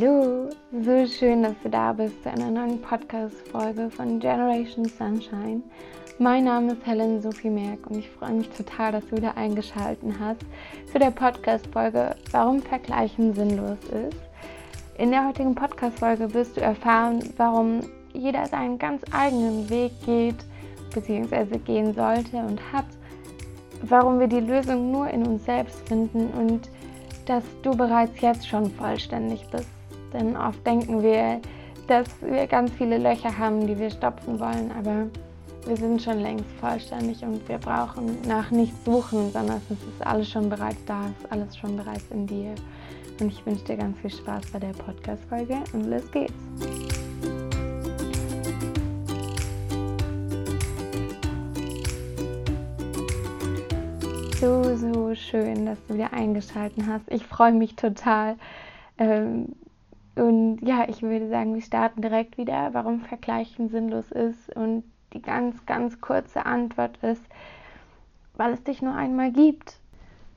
Hallo, so schön, dass du da bist zu einer neuen Podcast-Folge von Generation Sunshine. Mein Name ist Helen Sophie Merck und ich freue mich total, dass du wieder eingeschaltet hast zu der Podcast-Folge Warum Vergleichen sinnlos ist. In der heutigen Podcast-Folge wirst du erfahren, warum jeder seinen ganz eigenen Weg geht bzw. gehen sollte und hat, warum wir die Lösung nur in uns selbst finden und dass du bereits jetzt schon vollständig bist. Denn oft denken wir, dass wir ganz viele Löcher haben, die wir stopfen wollen, aber wir sind schon längst vollständig und wir brauchen nach nichts suchen, sondern es ist alles schon bereits da, es ist alles schon bereits in dir. Und ich wünsche dir ganz viel Spaß bei der Podcast-Folge und los geht's! so, so schön, dass du wieder eingeschaltet hast. Ich freue mich total. Ähm, und ja, ich würde sagen, wir starten direkt wieder, warum Vergleichen sinnlos ist. Und die ganz, ganz kurze Antwort ist, weil es dich nur einmal gibt.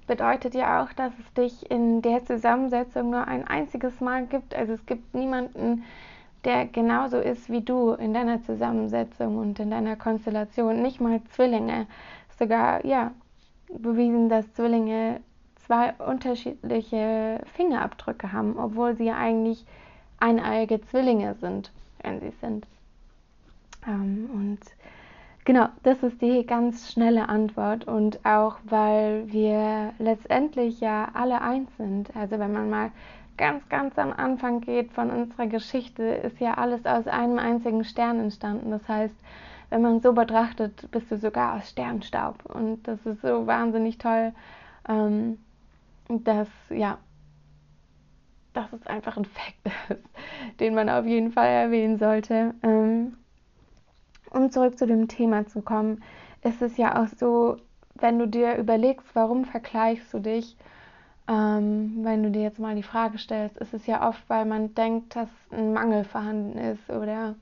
Bedeutet ja auch, dass es dich in der Zusammensetzung nur ein einziges Mal gibt. Also es gibt niemanden, der genauso ist wie du in deiner Zusammensetzung und in deiner Konstellation. Nicht mal Zwillinge. Sogar, ja, bewiesen, dass Zwillinge zwei unterschiedliche Fingerabdrücke haben, obwohl sie ja eigentlich eineiige Zwillinge sind, wenn sie sind. Ähm, und genau, das ist die ganz schnelle Antwort und auch weil wir letztendlich ja alle eins sind. Also wenn man mal ganz, ganz am Anfang geht von unserer Geschichte, ist ja alles aus einem einzigen Stern entstanden. Das heißt, wenn man so betrachtet, bist du sogar aus Sternstaub. Und das ist so wahnsinnig toll, ähm, dass, ja, dass es einfach ein Fakt ist, den man auf jeden Fall erwähnen sollte. Ähm, um zurück zu dem Thema zu kommen, ist es ja auch so, wenn du dir überlegst, warum vergleichst du dich, ähm, wenn du dir jetzt mal die Frage stellst, ist es ja oft, weil man denkt, dass ein Mangel vorhanden ist oder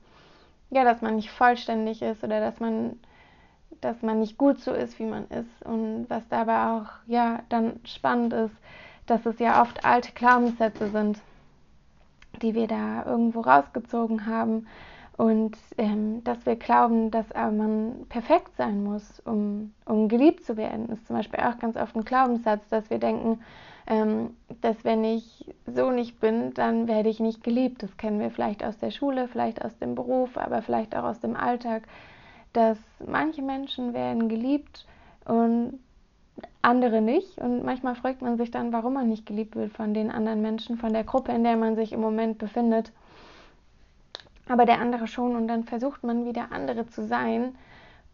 ja, dass man nicht vollständig ist oder dass man, dass man nicht gut so ist, wie man ist. Und was dabei auch ja dann spannend ist, dass es ja oft alte Glaubenssätze sind, die wir da irgendwo rausgezogen haben und ähm, dass wir glauben, dass man perfekt sein muss, um, um geliebt zu werden, ist zum Beispiel auch ganz oft ein Glaubenssatz, dass wir denken, ähm, dass wenn ich so nicht bin, dann werde ich nicht geliebt. Das kennen wir vielleicht aus der Schule, vielleicht aus dem Beruf, aber vielleicht auch aus dem Alltag, dass manche Menschen werden geliebt und andere nicht. Und manchmal fragt man sich dann, warum man nicht geliebt wird von den anderen Menschen, von der Gruppe, in der man sich im Moment befindet. Aber der andere schon und dann versucht man wieder andere zu sein,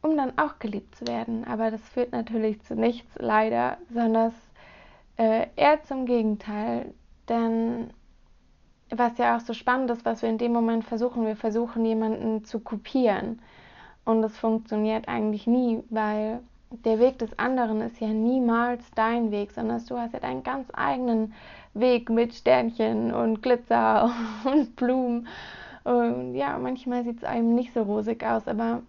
um dann auch geliebt zu werden. Aber das führt natürlich zu nichts, leider, sondern äh, eher zum Gegenteil. Denn was ja auch so spannend ist, was wir in dem Moment versuchen, wir versuchen jemanden zu kopieren. Und das funktioniert eigentlich nie, weil der Weg des anderen ist ja niemals dein Weg, sondern du hast ja deinen ganz eigenen Weg mit Sternchen und Glitzer und Blumen. Und ja, manchmal sieht es einem nicht so rosig aus, aber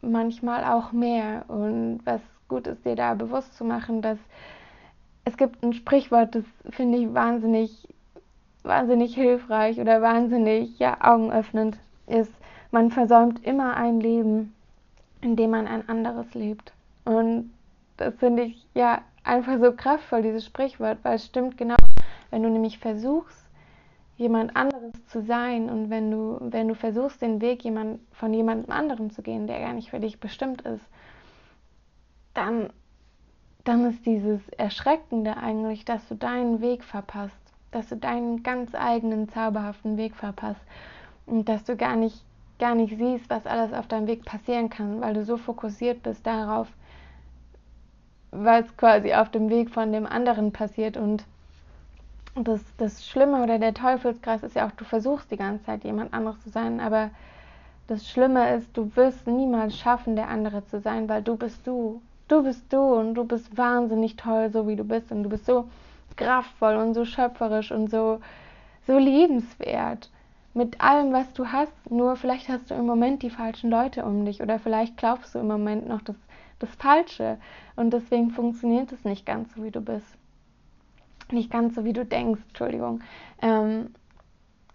manchmal auch mehr. Und was gut ist, dir da bewusst zu machen, dass es gibt ein Sprichwort, das finde ich wahnsinnig, wahnsinnig hilfreich oder wahnsinnig ja, augenöffnend ist, man versäumt immer ein Leben, in dem man ein anderes lebt. Und das finde ich ja einfach so kraftvoll, dieses Sprichwort, weil es stimmt genau, wenn du nämlich versuchst, jemand anderes zu sein und wenn du, wenn du versuchst, den Weg jemand, von jemandem anderem zu gehen, der gar nicht für dich bestimmt ist, dann dann ist dieses Erschreckende eigentlich, dass du deinen Weg verpasst, dass du deinen ganz eigenen zauberhaften Weg verpasst und dass du gar nicht, gar nicht siehst, was alles auf deinem Weg passieren kann, weil du so fokussiert bist darauf, was quasi auf dem Weg von dem anderen passiert. Und das, das Schlimme oder der Teufelskreis ist ja auch, du versuchst die ganze Zeit jemand anderes zu sein, aber das Schlimme ist, du wirst niemals schaffen, der andere zu sein, weil du bist du. Du bist du und du bist wahnsinnig toll, so wie du bist. Und du bist so kraftvoll und so schöpferisch und so, so liebenswert mit allem, was du hast. Nur vielleicht hast du im Moment die falschen Leute um dich oder vielleicht glaubst du im Moment noch das, das Falsche und deswegen funktioniert es nicht ganz so, wie du bist. Nicht ganz so, wie du denkst, Entschuldigung. Ähm,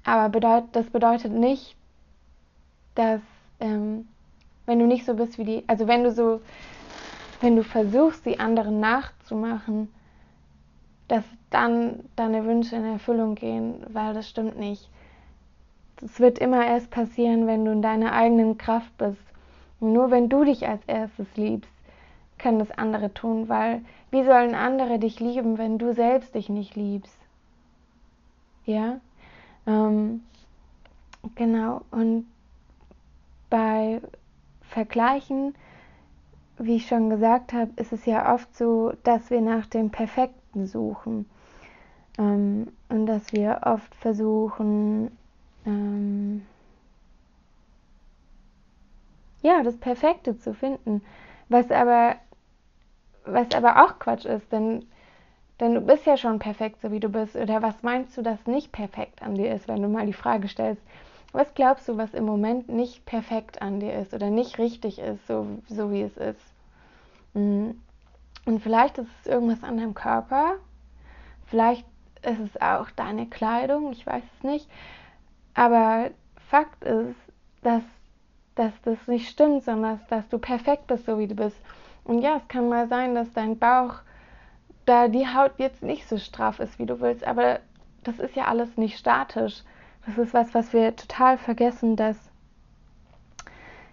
Aber bedeut, das bedeutet nicht, dass ähm, wenn du nicht so bist wie die, also wenn du so, wenn du versuchst, die anderen nachzumachen, dass dann deine Wünsche in Erfüllung gehen, weil das stimmt nicht. Es wird immer erst passieren, wenn du in deiner eigenen Kraft bist. Nur wenn du dich als erstes liebst, können das andere tun, weil wie sollen andere dich lieben, wenn du selbst dich nicht liebst? Ja, ähm, genau. Und bei Vergleichen, wie ich schon gesagt habe, ist es ja oft so, dass wir nach dem Perfekten suchen ähm, und dass wir oft versuchen, ähm, ja, das Perfekte zu finden, was aber, was aber auch Quatsch ist, denn, denn du bist ja schon perfekt, so wie du bist. Oder was meinst du, dass nicht perfekt an dir ist, wenn du mal die Frage stellst, was glaubst du, was im Moment nicht perfekt an dir ist oder nicht richtig ist, so, so wie es ist? Mhm. Und vielleicht ist es irgendwas an deinem Körper, vielleicht ist es auch deine Kleidung, ich weiß es nicht. Aber Fakt ist, dass, dass das nicht stimmt, sondern dass, dass du perfekt bist, so wie du bist. Und ja, es kann mal sein, dass dein Bauch, da die Haut jetzt nicht so straff ist, wie du willst, aber das ist ja alles nicht statisch. Das ist was, was wir total vergessen, dass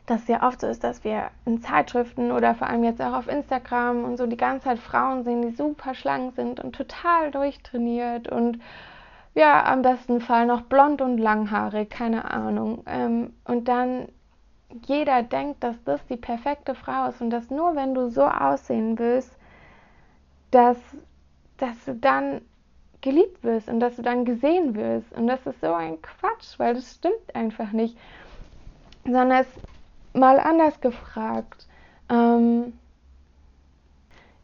das ja oft so ist, dass wir in Zeitschriften oder vor allem jetzt auch auf Instagram und so die ganze Zeit Frauen sehen, die super schlank sind und total durchtrainiert und ja, am besten Fall noch blond und langhaarig, keine Ahnung. Ähm, und dann jeder denkt, dass das die perfekte Frau ist und dass nur wenn du so aussehen willst, dass, dass du dann geliebt wirst und dass du dann gesehen wirst. Und das ist so ein Quatsch, weil das stimmt einfach nicht. Sondern es mal anders gefragt, ähm,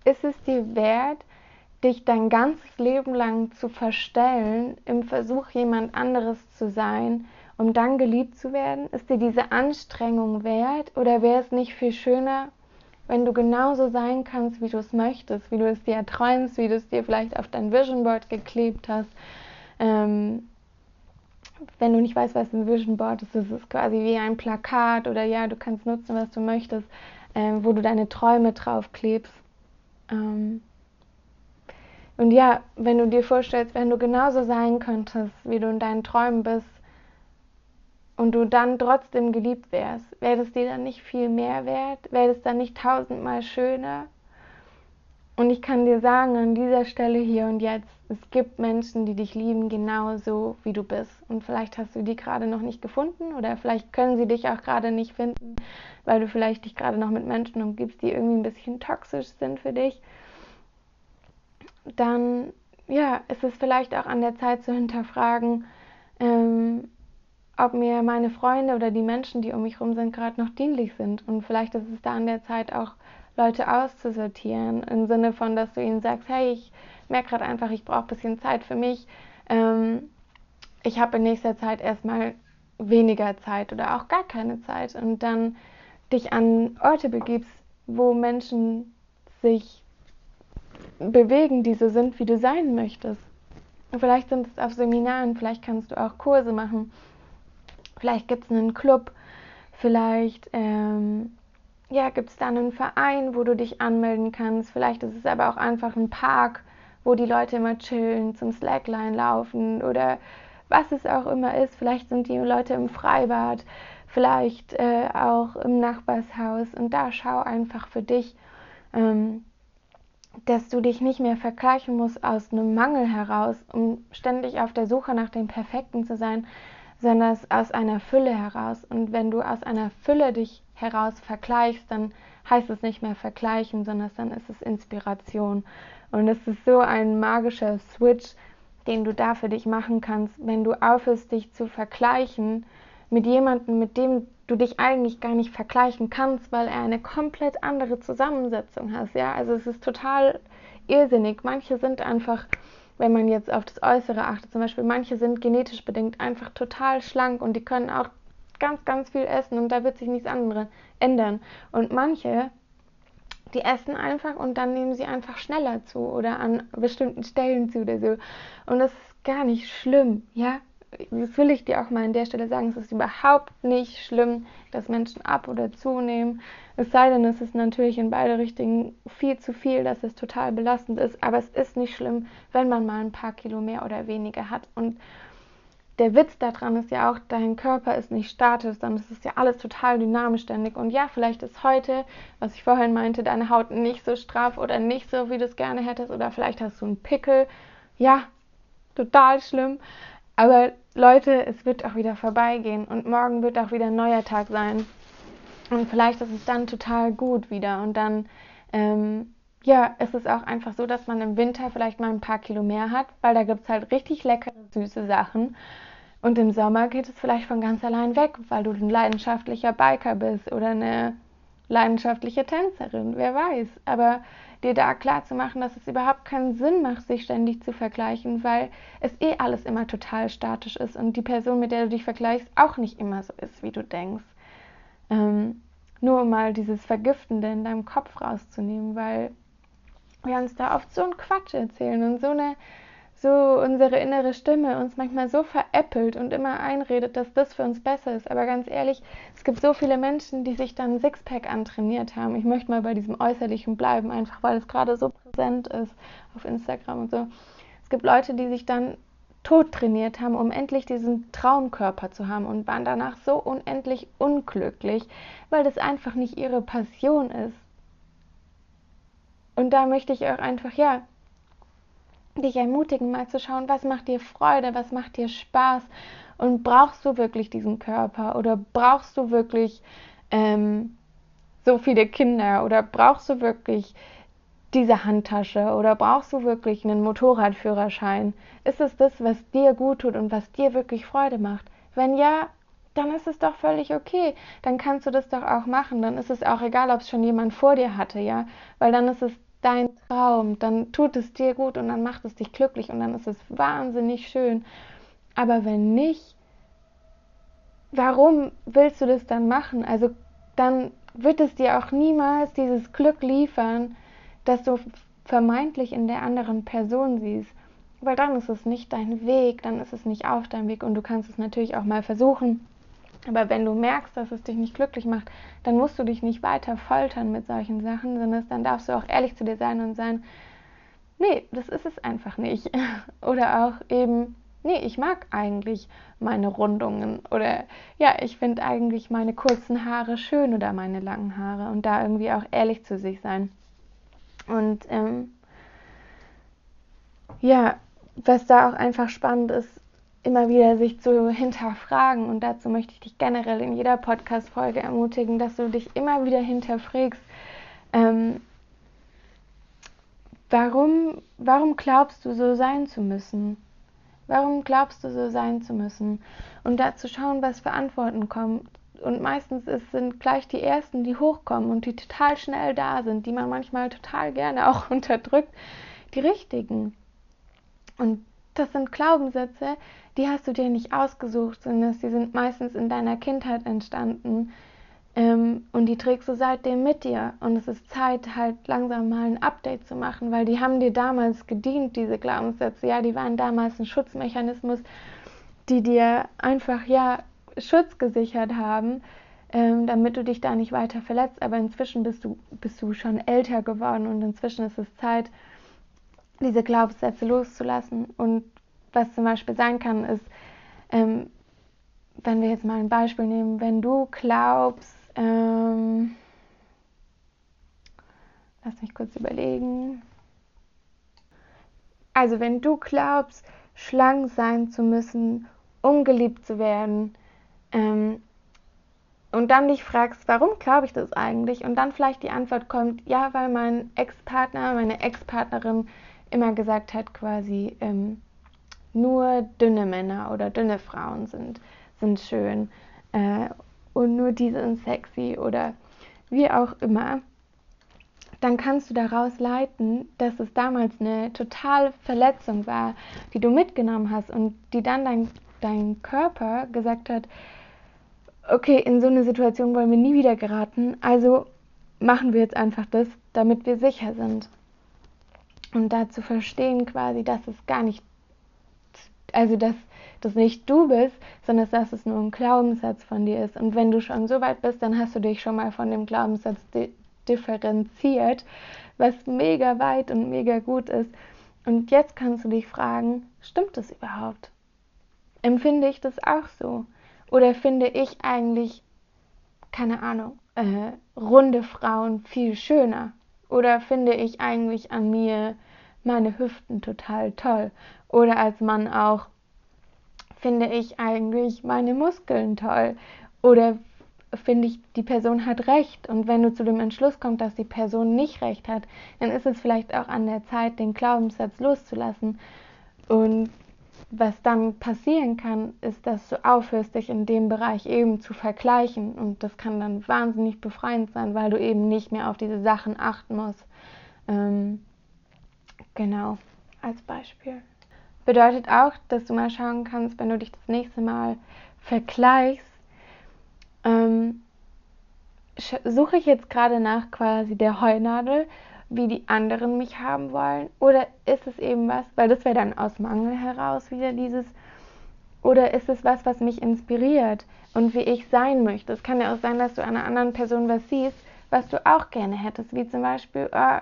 ist es dir wert, dich dein ganzes Leben lang zu verstellen, im Versuch, jemand anderes zu sein, um dann geliebt zu werden? Ist dir diese Anstrengung wert? Oder wäre es nicht viel schöner, wenn du genauso sein kannst, wie du es möchtest, wie du es dir erträumst, wie du es dir vielleicht auf dein Vision Board geklebt hast? Ähm, wenn du nicht weißt, was ein Vision Board ist, ist es quasi wie ein Plakat oder ja, du kannst nutzen, was du möchtest, ähm, wo du deine Träume draufklebst. Ähm und ja, wenn du dir vorstellst, wenn du genauso sein könntest, wie du in deinen Träumen bist, und du dann trotzdem geliebt wärst, wäre das dir dann nicht viel mehr wert? Wäre das dann nicht tausendmal schöner? Und ich kann dir sagen, an dieser Stelle hier und jetzt, es gibt Menschen, die dich lieben, genauso wie du bist. Und vielleicht hast du die gerade noch nicht gefunden oder vielleicht können sie dich auch gerade nicht finden, weil du vielleicht dich gerade noch mit Menschen umgibst, die irgendwie ein bisschen toxisch sind für dich. Dann, ja, ist es vielleicht auch an der Zeit zu hinterfragen, ähm, ob mir meine Freunde oder die Menschen, die um mich herum sind, gerade noch dienlich sind. Und vielleicht ist es da an der Zeit auch Leute auszusortieren, im Sinne von, dass du ihnen sagst, hey, ich merke gerade einfach, ich brauche ein bisschen Zeit für mich. Ähm, ich habe in nächster Zeit erstmal weniger Zeit oder auch gar keine Zeit und dann dich an Orte begibst, wo Menschen sich bewegen, die so sind, wie du sein möchtest. Und vielleicht sind es auf Seminaren, vielleicht kannst du auch Kurse machen, vielleicht gibt es einen Club, vielleicht ähm, ja, gibt es da einen Verein, wo du dich anmelden kannst. Vielleicht ist es aber auch einfach ein Park, wo die Leute immer chillen, zum Slackline laufen oder was es auch immer ist. Vielleicht sind die Leute im Freibad, vielleicht äh, auch im Nachbarshaus. Und da schau einfach für dich, ähm, dass du dich nicht mehr vergleichen musst aus einem Mangel heraus, um ständig auf der Suche nach dem Perfekten zu sein, sondern aus einer Fülle heraus. Und wenn du aus einer Fülle dich heraus vergleichst, dann heißt es nicht mehr vergleichen, sondern dann ist es Inspiration. Und es ist so ein magischer Switch, den du da für dich machen kannst, wenn du aufhörst, dich zu vergleichen mit jemandem, mit dem du dich eigentlich gar nicht vergleichen kannst, weil er eine komplett andere Zusammensetzung hat. Ja, also es ist total irrsinnig. Manche sind einfach, wenn man jetzt auf das Äußere achtet, zum Beispiel, manche sind genetisch bedingt einfach total schlank und die können auch ganz, ganz viel essen und da wird sich nichts anderes ändern. Und manche, die essen einfach und dann nehmen sie einfach schneller zu oder an bestimmten Stellen zu oder so. Und das ist gar nicht schlimm, ja. Das will ich dir auch mal an der Stelle sagen, es ist überhaupt nicht schlimm, dass Menschen ab oder zunehmen. Es sei denn, es ist natürlich in beide Richtungen viel zu viel, dass es total belastend ist. Aber es ist nicht schlimm, wenn man mal ein paar Kilo mehr oder weniger hat. Und der Witz daran ist ja auch, dein Körper ist nicht statisch, sondern es ist ja alles total dynamisch ständig. Und ja, vielleicht ist heute, was ich vorhin meinte, deine Haut nicht so straff oder nicht so, wie du es gerne hättest. Oder vielleicht hast du einen Pickel. Ja, total schlimm. Aber Leute, es wird auch wieder vorbeigehen und morgen wird auch wieder ein neuer Tag sein. Und vielleicht ist es dann total gut wieder. Und dann, ähm, ja, ist es auch einfach so, dass man im Winter vielleicht mal ein paar Kilo mehr hat, weil da gibt es halt richtig leckere, süße Sachen. Und im Sommer geht es vielleicht von ganz allein weg, weil du ein leidenschaftlicher Biker bist oder eine leidenschaftliche Tänzerin, wer weiß. Aber dir da klar zu machen, dass es überhaupt keinen Sinn macht, sich ständig zu vergleichen, weil es eh alles immer total statisch ist und die Person, mit der du dich vergleichst, auch nicht immer so ist, wie du denkst. Ähm, nur um mal dieses Vergiftende in deinem Kopf rauszunehmen, weil wir uns da oft so einen Quatsch erzählen und so eine so unsere innere Stimme uns manchmal so veräppelt und immer einredet, dass das für uns besser ist. Aber ganz ehrlich, es gibt so viele Menschen, die sich dann Sixpack antrainiert haben. Ich möchte mal bei diesem Äußerlichen bleiben, einfach weil es gerade so präsent ist auf Instagram und so. Es gibt Leute, die sich dann tot trainiert haben, um endlich diesen Traumkörper zu haben und waren danach so unendlich unglücklich, weil das einfach nicht ihre Passion ist. Und da möchte ich auch einfach, ja, dich ermutigen, mal zu schauen, was macht dir Freude, was macht dir Spaß und brauchst du wirklich diesen Körper oder brauchst du wirklich ähm, so viele Kinder oder brauchst du wirklich diese Handtasche oder brauchst du wirklich einen Motorradführerschein? Ist es das, was dir gut tut und was dir wirklich Freude macht? Wenn ja, dann ist es doch völlig okay. Dann kannst du das doch auch machen. Dann ist es auch egal, ob es schon jemand vor dir hatte, ja? Weil dann ist es dein Traum, dann tut es dir gut und dann macht es dich glücklich und dann ist es wahnsinnig schön. Aber wenn nicht, warum willst du das dann machen? Also dann wird es dir auch niemals dieses Glück liefern, das du vermeintlich in der anderen Person siehst. Weil dann ist es nicht dein Weg, dann ist es nicht auf deinem Weg und du kannst es natürlich auch mal versuchen aber wenn du merkst, dass es dich nicht glücklich macht, dann musst du dich nicht weiter foltern mit solchen Sachen, sondern dann darfst du auch ehrlich zu dir sein und sagen, nee, das ist es einfach nicht. Oder auch eben, nee, ich mag eigentlich meine Rundungen. Oder ja, ich finde eigentlich meine kurzen Haare schön oder meine langen Haare. Und da irgendwie auch ehrlich zu sich sein. Und ähm, ja, was da auch einfach spannend ist, immer wieder sich zu hinterfragen. Und dazu möchte ich dich generell in jeder Podcast-Folge ermutigen, dass du dich immer wieder hinterfragst, ähm, warum, warum glaubst du so sein zu müssen? Warum glaubst du so sein zu müssen? Und da zu schauen, was für Antworten kommen. Und meistens ist, sind gleich die ersten, die hochkommen und die total schnell da sind, die man manchmal total gerne auch unterdrückt, die richtigen. Und das sind Glaubenssätze, die hast du dir nicht ausgesucht, sondern die sind meistens in deiner Kindheit entstanden. Ähm, und die trägst du seitdem mit dir. Und es ist Zeit, halt langsam mal ein Update zu machen, weil die haben dir damals gedient, diese Glaubenssätze. Ja, die waren damals ein Schutzmechanismus, die dir einfach, ja, Schutz gesichert haben, ähm, damit du dich da nicht weiter verletzt. Aber inzwischen bist du, bist du schon älter geworden und inzwischen ist es Zeit, diese Glaubenssätze loszulassen. Und was zum Beispiel sein kann, ist, ähm, wenn wir jetzt mal ein Beispiel nehmen, wenn du glaubst, ähm, lass mich kurz überlegen. Also wenn du glaubst, schlank sein zu müssen, um geliebt zu werden, ähm, und dann dich fragst, warum glaube ich das eigentlich? Und dann vielleicht die Antwort kommt, ja, weil mein Ex-Partner, meine Ex-Partnerin immer gesagt hat, quasi, ähm, nur dünne Männer oder dünne Frauen sind, sind schön äh, und nur die sind sexy oder wie auch immer, dann kannst du daraus leiten, dass es damals eine totale Verletzung war, die du mitgenommen hast und die dann dein, dein Körper gesagt hat, okay, in so eine Situation wollen wir nie wieder geraten, also machen wir jetzt einfach das, damit wir sicher sind. Und da zu verstehen quasi, dass es gar nicht also dass das nicht du bist, sondern dass es nur ein Glaubenssatz von dir ist. Und wenn du schon so weit bist, dann hast du dich schon mal von dem Glaubenssatz di differenziert, was mega weit und mega gut ist. Und jetzt kannst du dich fragen, stimmt das überhaupt? Empfinde ich das auch so? Oder finde ich eigentlich, keine Ahnung, äh, runde Frauen viel schöner? Oder finde ich eigentlich an mir meine Hüften total toll? Oder als Mann auch, finde ich eigentlich meine Muskeln toll? Oder finde ich, die Person hat recht. Und wenn du zu dem Entschluss kommst, dass die Person nicht recht hat, dann ist es vielleicht auch an der Zeit, den Glaubenssatz loszulassen. Und was dann passieren kann, ist, dass du aufhörst, dich in dem Bereich eben zu vergleichen. Und das kann dann wahnsinnig befreiend sein, weil du eben nicht mehr auf diese Sachen achten musst. Ähm, genau, als Beispiel. Bedeutet auch, dass du mal schauen kannst, wenn du dich das nächste Mal vergleichst, ähm, suche ich jetzt gerade nach quasi der Heunadel, wie die anderen mich haben wollen? Oder ist es eben was, weil das wäre dann aus Mangel heraus wieder dieses, oder ist es was, was mich inspiriert und wie ich sein möchte? Es kann ja auch sein, dass du einer anderen Person was siehst, was du auch gerne hättest, wie zum Beispiel, oh,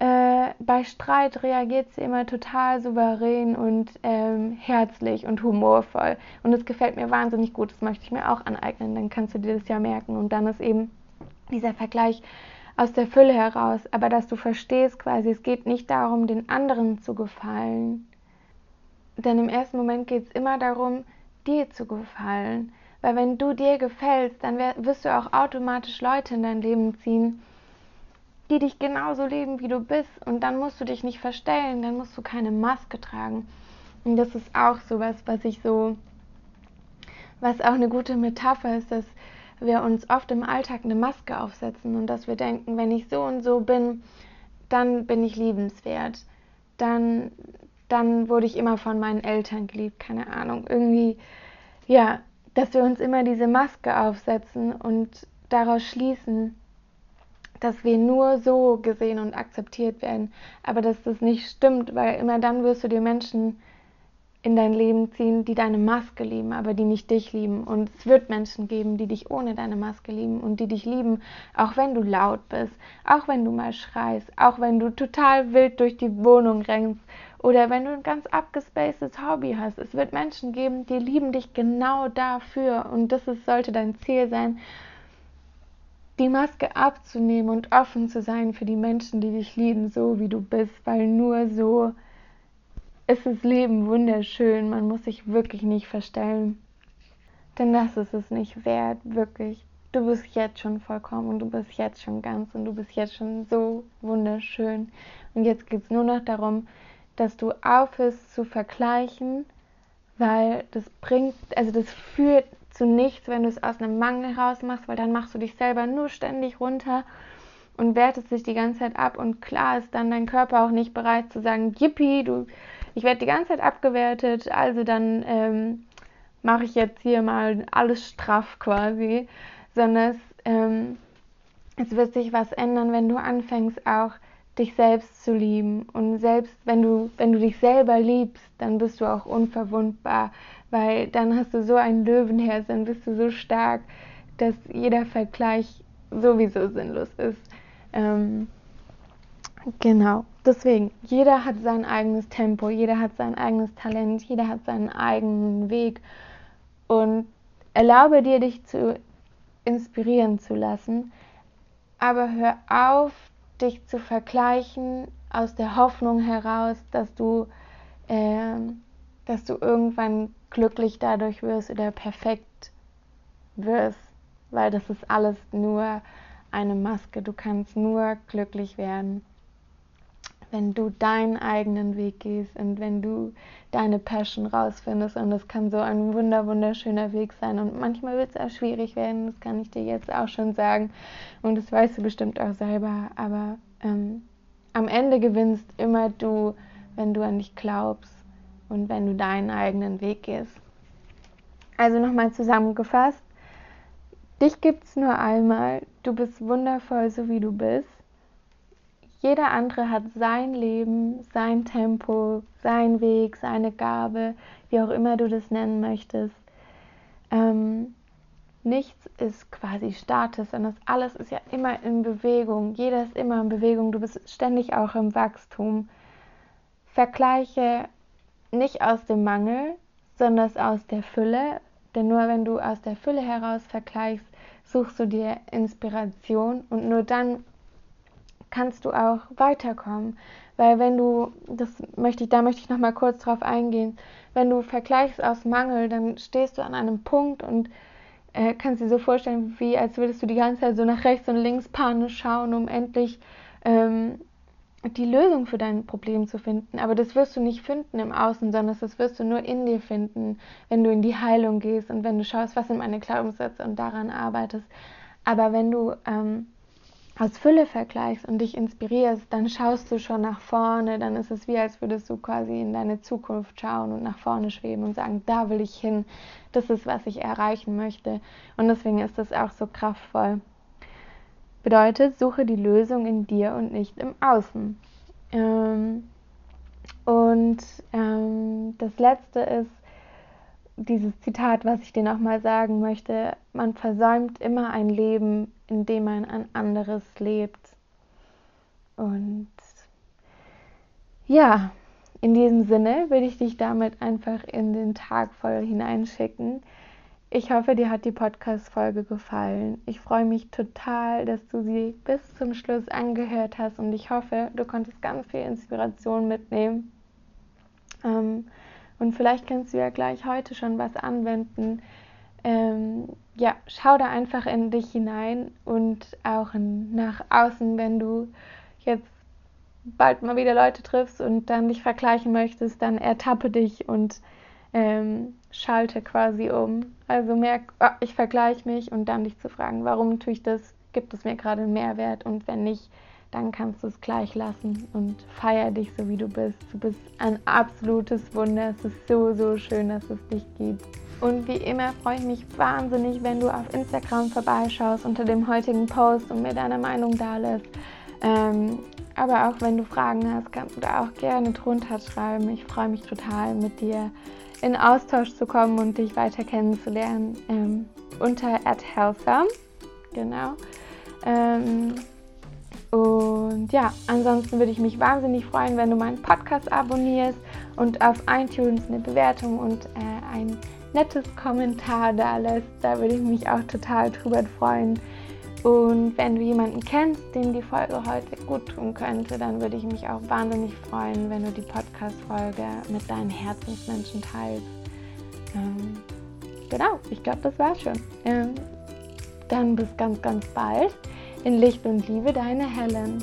äh, bei Streit reagiert sie immer total souverän und ähm, herzlich und humorvoll. Und das gefällt mir wahnsinnig gut. Das möchte ich mir auch aneignen. Dann kannst du dir das ja merken. Und dann ist eben dieser Vergleich aus der Fülle heraus. Aber dass du verstehst quasi, es geht nicht darum, den anderen zu gefallen. Denn im ersten Moment geht es immer darum, dir zu gefallen. Weil wenn du dir gefällst, dann wirst du auch automatisch Leute in dein Leben ziehen, die dich genauso leben, wie du bist. Und dann musst du dich nicht verstellen, dann musst du keine Maske tragen. Und das ist auch sowas, was ich so, was auch eine gute Metapher ist, dass wir uns oft im Alltag eine Maske aufsetzen und dass wir denken, wenn ich so und so bin, dann bin ich liebenswert. Dann, dann wurde ich immer von meinen Eltern geliebt, keine Ahnung. Irgendwie, ja, dass wir uns immer diese Maske aufsetzen und daraus schließen, dass wir nur so gesehen und akzeptiert werden, aber dass das nicht stimmt, weil immer dann wirst du dir Menschen in dein Leben ziehen, die deine Maske lieben, aber die nicht dich lieben. Und es wird Menschen geben, die dich ohne deine Maske lieben und die dich lieben, auch wenn du laut bist, auch wenn du mal schreist, auch wenn du total wild durch die Wohnung rennst oder wenn du ein ganz abgespacedes Hobby hast. Es wird Menschen geben, die lieben dich genau dafür und das ist, sollte dein Ziel sein die Maske abzunehmen und offen zu sein für die Menschen, die dich lieben, so wie du bist, weil nur so ist das Leben wunderschön. Man muss sich wirklich nicht verstellen. Denn das ist es nicht wert, wirklich. Du bist jetzt schon vollkommen und du bist jetzt schon ganz und du bist jetzt schon so wunderschön. Und jetzt geht es nur noch darum, dass du aufhörst zu vergleichen, weil das bringt, also das führt zu nichts, wenn du es aus einem Mangel raus machst, weil dann machst du dich selber nur ständig runter und wertest dich die ganze Zeit ab und klar ist dann dein Körper auch nicht bereit zu sagen, yippie, du, ich werde die ganze Zeit abgewertet, also dann ähm, mache ich jetzt hier mal alles straff quasi, sondern es, ähm, es wird sich was ändern, wenn du anfängst auch dich selbst zu lieben. Und selbst wenn du wenn du dich selber liebst, dann bist du auch unverwundbar, weil dann hast du so ein Löwenherz, dann bist du so stark, dass jeder Vergleich sowieso sinnlos ist. Ähm, genau, deswegen, jeder hat sein eigenes Tempo, jeder hat sein eigenes Talent, jeder hat seinen eigenen Weg. Und erlaube dir, dich zu inspirieren zu lassen, aber hör auf, dich zu vergleichen aus der Hoffnung heraus, dass du, äh, dass du irgendwann glücklich dadurch wirst oder perfekt wirst, weil das ist alles nur eine Maske. Du kannst nur glücklich werden, wenn du deinen eigenen Weg gehst und wenn du deine Passion rausfindest. Und das kann so ein wunder, wunderschöner Weg sein. Und manchmal wird es auch schwierig werden, das kann ich dir jetzt auch schon sagen. Und das weißt du bestimmt auch selber. Aber ähm, am Ende gewinnst immer du, wenn du an dich glaubst und wenn du deinen eigenen Weg gehst. Also nochmal zusammengefasst, dich gibt es nur einmal, du bist wundervoll, so wie du bist. Jeder andere hat sein Leben, sein Tempo, sein Weg, seine Gabe, wie auch immer du das nennen möchtest. Ähm, nichts ist quasi Status, sondern alles ist ja immer in Bewegung. Jeder ist immer in Bewegung. Du bist ständig auch im Wachstum. Vergleiche nicht aus dem Mangel, sondern aus der Fülle. Denn nur wenn du aus der Fülle heraus vergleichst, suchst du dir Inspiration und nur dann kannst du auch weiterkommen. Weil wenn du, das möchte ich, da möchte ich noch mal kurz drauf eingehen, wenn du vergleichst aus Mangel, dann stehst du an einem Punkt und äh, kannst dir so vorstellen, wie als würdest du die ganze Zeit so nach rechts und links panisch schauen, um endlich ähm, die Lösung für dein Problem zu finden. Aber das wirst du nicht finden im Außen, sondern das wirst du nur in dir finden, wenn du in die Heilung gehst und wenn du schaust, was sind meine Glaubenssätze und daran arbeitest. Aber wenn du ähm, aus Fülle vergleichst und dich inspirierst, dann schaust du schon nach vorne, dann ist es wie, als würdest du quasi in deine Zukunft schauen und nach vorne schweben und sagen, da will ich hin, das ist, was ich erreichen möchte. Und deswegen ist das auch so kraftvoll. Bedeutet, suche die Lösung in dir und nicht im Außen. Ähm, und ähm, das letzte ist dieses Zitat, was ich dir nochmal sagen möchte. Man versäumt immer ein Leben, in dem man ein anderes lebt. Und ja, in diesem Sinne würde ich dich damit einfach in den Tag voll hineinschicken. Ich hoffe, dir hat die Podcast-Folge gefallen. Ich freue mich total, dass du sie bis zum Schluss angehört hast und ich hoffe, du konntest ganz viel Inspiration mitnehmen. Ähm, und vielleicht kannst du ja gleich heute schon was anwenden. Ähm, ja, schau da einfach in dich hinein und auch in, nach außen, wenn du jetzt bald mal wieder Leute triffst und dann dich vergleichen möchtest, dann ertappe dich und ähm, schalte quasi um. Also merk, oh, ich vergleiche mich und dann dich zu fragen, warum tue ich das? Gibt es mir gerade einen Mehrwert? Und wenn nicht, dann kannst du es gleich lassen und feier dich so wie du bist. Du bist ein absolutes Wunder. Es ist so, so schön, dass es dich gibt. Und wie immer freue ich mich wahnsinnig, wenn du auf Instagram vorbeischaust unter dem heutigen Post und mir deine Meinung da lässt. Ähm, aber auch wenn du Fragen hast, kannst du da auch gerne drunter schreiben. Ich freue mich total mit dir in Austausch zu kommen und dich weiter kennenzulernen ähm, unter @healthfarm. Genau. Ähm, und ja, ansonsten würde ich mich wahnsinnig freuen, wenn du meinen Podcast abonnierst und auf iTunes eine Bewertung und äh, ein nettes Kommentar da lässt. Da würde ich mich auch total drüber freuen. Und wenn du jemanden kennst, dem die Folge heute gut tun könnte, dann würde ich mich auch wahnsinnig freuen, wenn du die Podcast-Folge mit deinen Herzensmenschen teilst. Ähm, genau, ich glaube, das war's schon. Ähm, dann bis ganz, ganz bald. In Licht und Liebe, deine Helen.